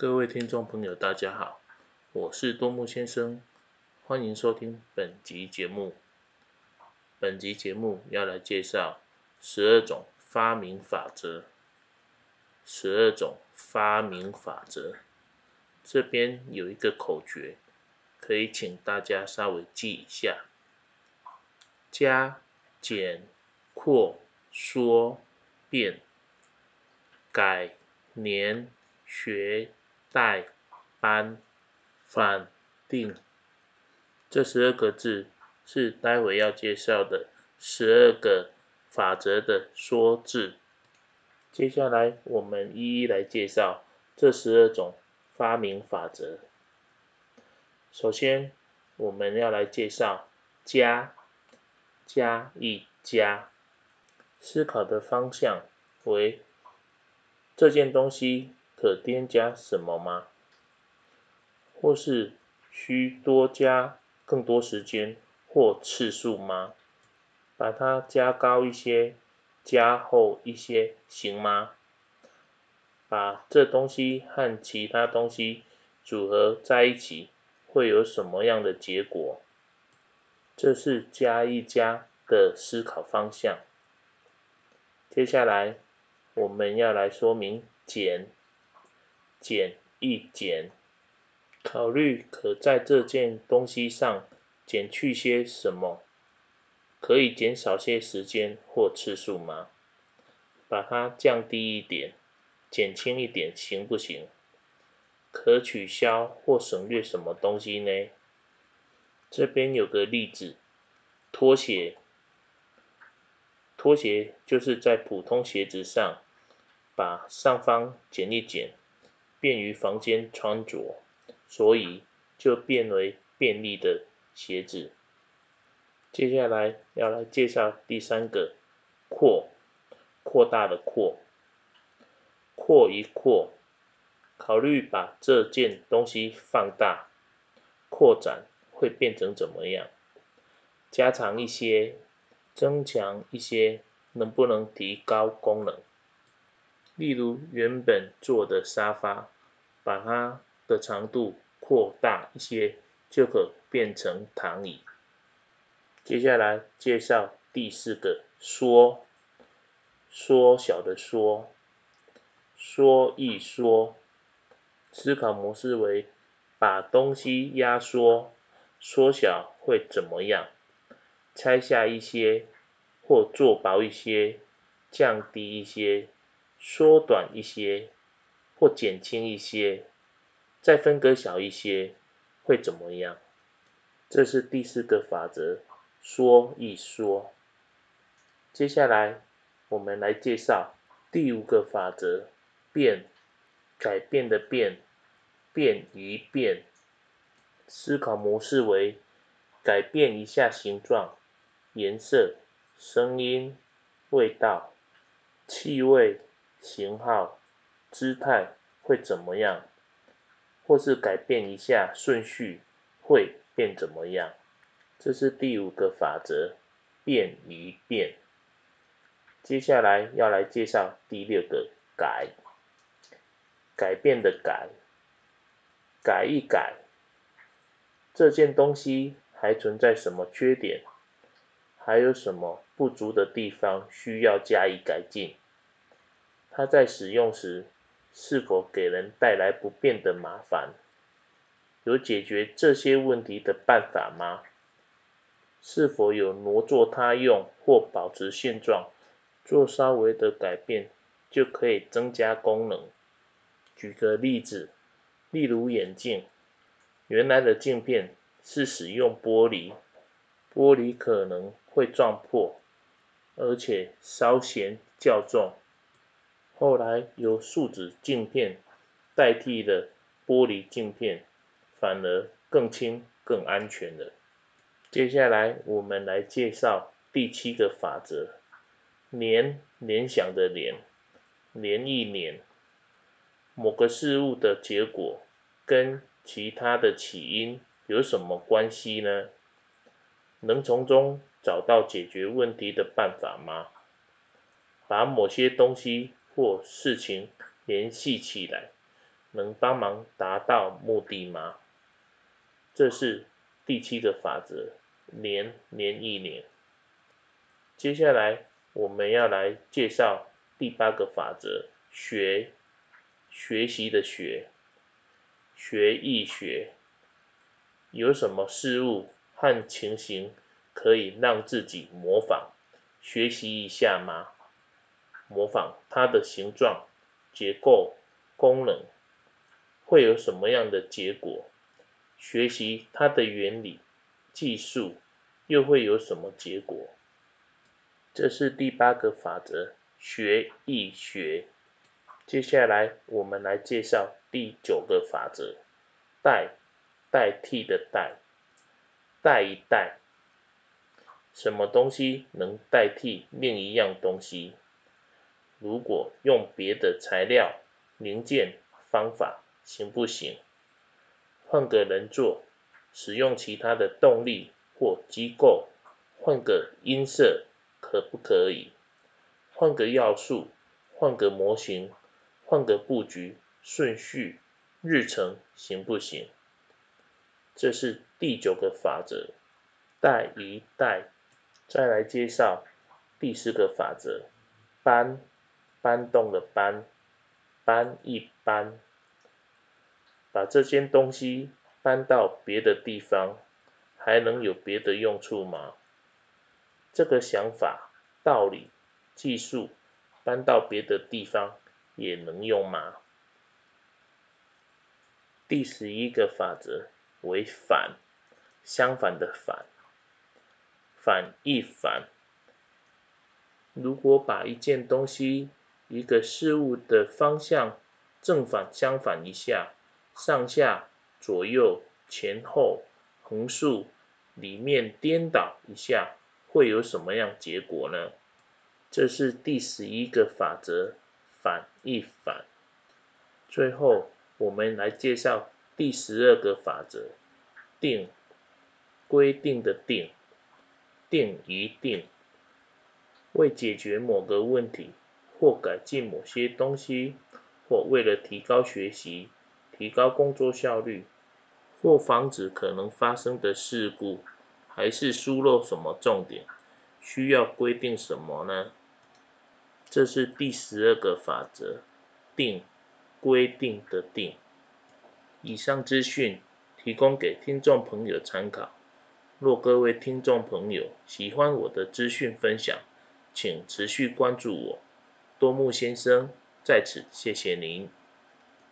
各位听众朋友，大家好，我是多木先生，欢迎收听本集节目。本集节目要来介绍十二种发明法则。十二种发明法则，这边有一个口诀，可以请大家稍微记一下：加、减、扩、缩、变、改、年、学。代、班、反、定，这十二个字是待会要介绍的十二个法则的缩字。接下来我们一一来介绍这十二种发明法则。首先，我们要来介绍加，加一加，思考的方向为这件东西。可添加什么吗？或是需多加更多时间或次数吗？把它加高一些，加厚一些，行吗？把这东西和其他东西组合在一起，会有什么样的结果？这是加一加的思考方向。接下来我们要来说明减。减一减，考虑可在这件东西上减去些什么？可以减少些时间或次数吗？把它降低一点，减轻一点，行不行？可取消或省略什么东西呢？这边有个例子，拖鞋，拖鞋就是在普通鞋子上把上方剪一剪。便于房间穿着，所以就变为便利的鞋子。接下来要来介绍第三个扩，扩大的扩，扩一扩，考虑把这件东西放大、扩展会变成怎么样？加长一些，增强一些，能不能提高功能？例如原本坐的沙发，把它的长度扩大一些，就可变成躺椅。接下来介绍第四个缩，缩小的缩，缩一缩，思考模式为把东西压缩、缩小会怎么样？拆下一些，或做薄一些，降低一些。缩短一些，或减轻一些，再分割小一些，会怎么样？这是第四个法则，说一说。接下来我们来介绍第五个法则，变，改变的变，变一变。思考模式为改变一下形状、颜色、声音、味道、气味。型号、姿态会怎么样？或是改变一下顺序，会变怎么样？这是第五个法则，变一变。接下来要来介绍第六个改，改变的改，改一改。这件东西还存在什么缺点？还有什么不足的地方需要加以改进？它在使用时是否给人带来不便的麻烦？有解决这些问题的办法吗？是否有挪作他用或保持现状，做稍微的改变就可以增加功能？举个例子，例如眼镜，原来的镜片是使用玻璃，玻璃可能会撞破，而且稍嫌较重。后来由树脂镜片代替了玻璃镜片，反而更轻、更安全了。接下来我们来介绍第七个法则：联联想的联，联一联。某个事物的结果跟其他的起因有什么关系呢？能从中找到解决问题的办法吗？把某些东西。或事情联系起来，能帮忙达到目的吗？这是第七个法则，年年一年。接下来我们要来介绍第八个法则，学学习的学，学易学。有什么事物和情形可以让自己模仿学习一下吗？模仿它的形状、结构、功能，会有什么样的结果？学习它的原理、技术，又会有什么结果？这是第八个法则，学易学。接下来我们来介绍第九个法则，代代替的代，代一代。什么东西能代替另一样东西？如果用别的材料、零件、方法行不行？换个人做，使用其他的动力或机构，换个音色。可不可以换个要素，换个模型，换个布局顺序、日程，行不行？这是第九个法则，带一带。再来介绍第十个法则，搬搬动的搬，搬一搬，把这件东西搬到别的地方，还能有别的用处吗？这个想法、道理、技术搬到别的地方也能用吗？第十一个法则为反，相反的反，反一反。如果把一件东西、一个事物的方向正反相反一下，上下、左右、前后、横竖、里面颠倒一下。会有什么样结果呢？这是第十一个法则，反一反。最后，我们来介绍第十二个法则，定规定的定，定一定。为解决某个问题，或改进某些东西，或为了提高学习、提高工作效率，或防止可能发生的事故。还是疏漏什么重点？需要规定什么呢？这是第十二个法则，定规定的定。以上资讯提供给听众朋友参考。若各位听众朋友喜欢我的资讯分享，请持续关注我。多木先生在此谢谢您。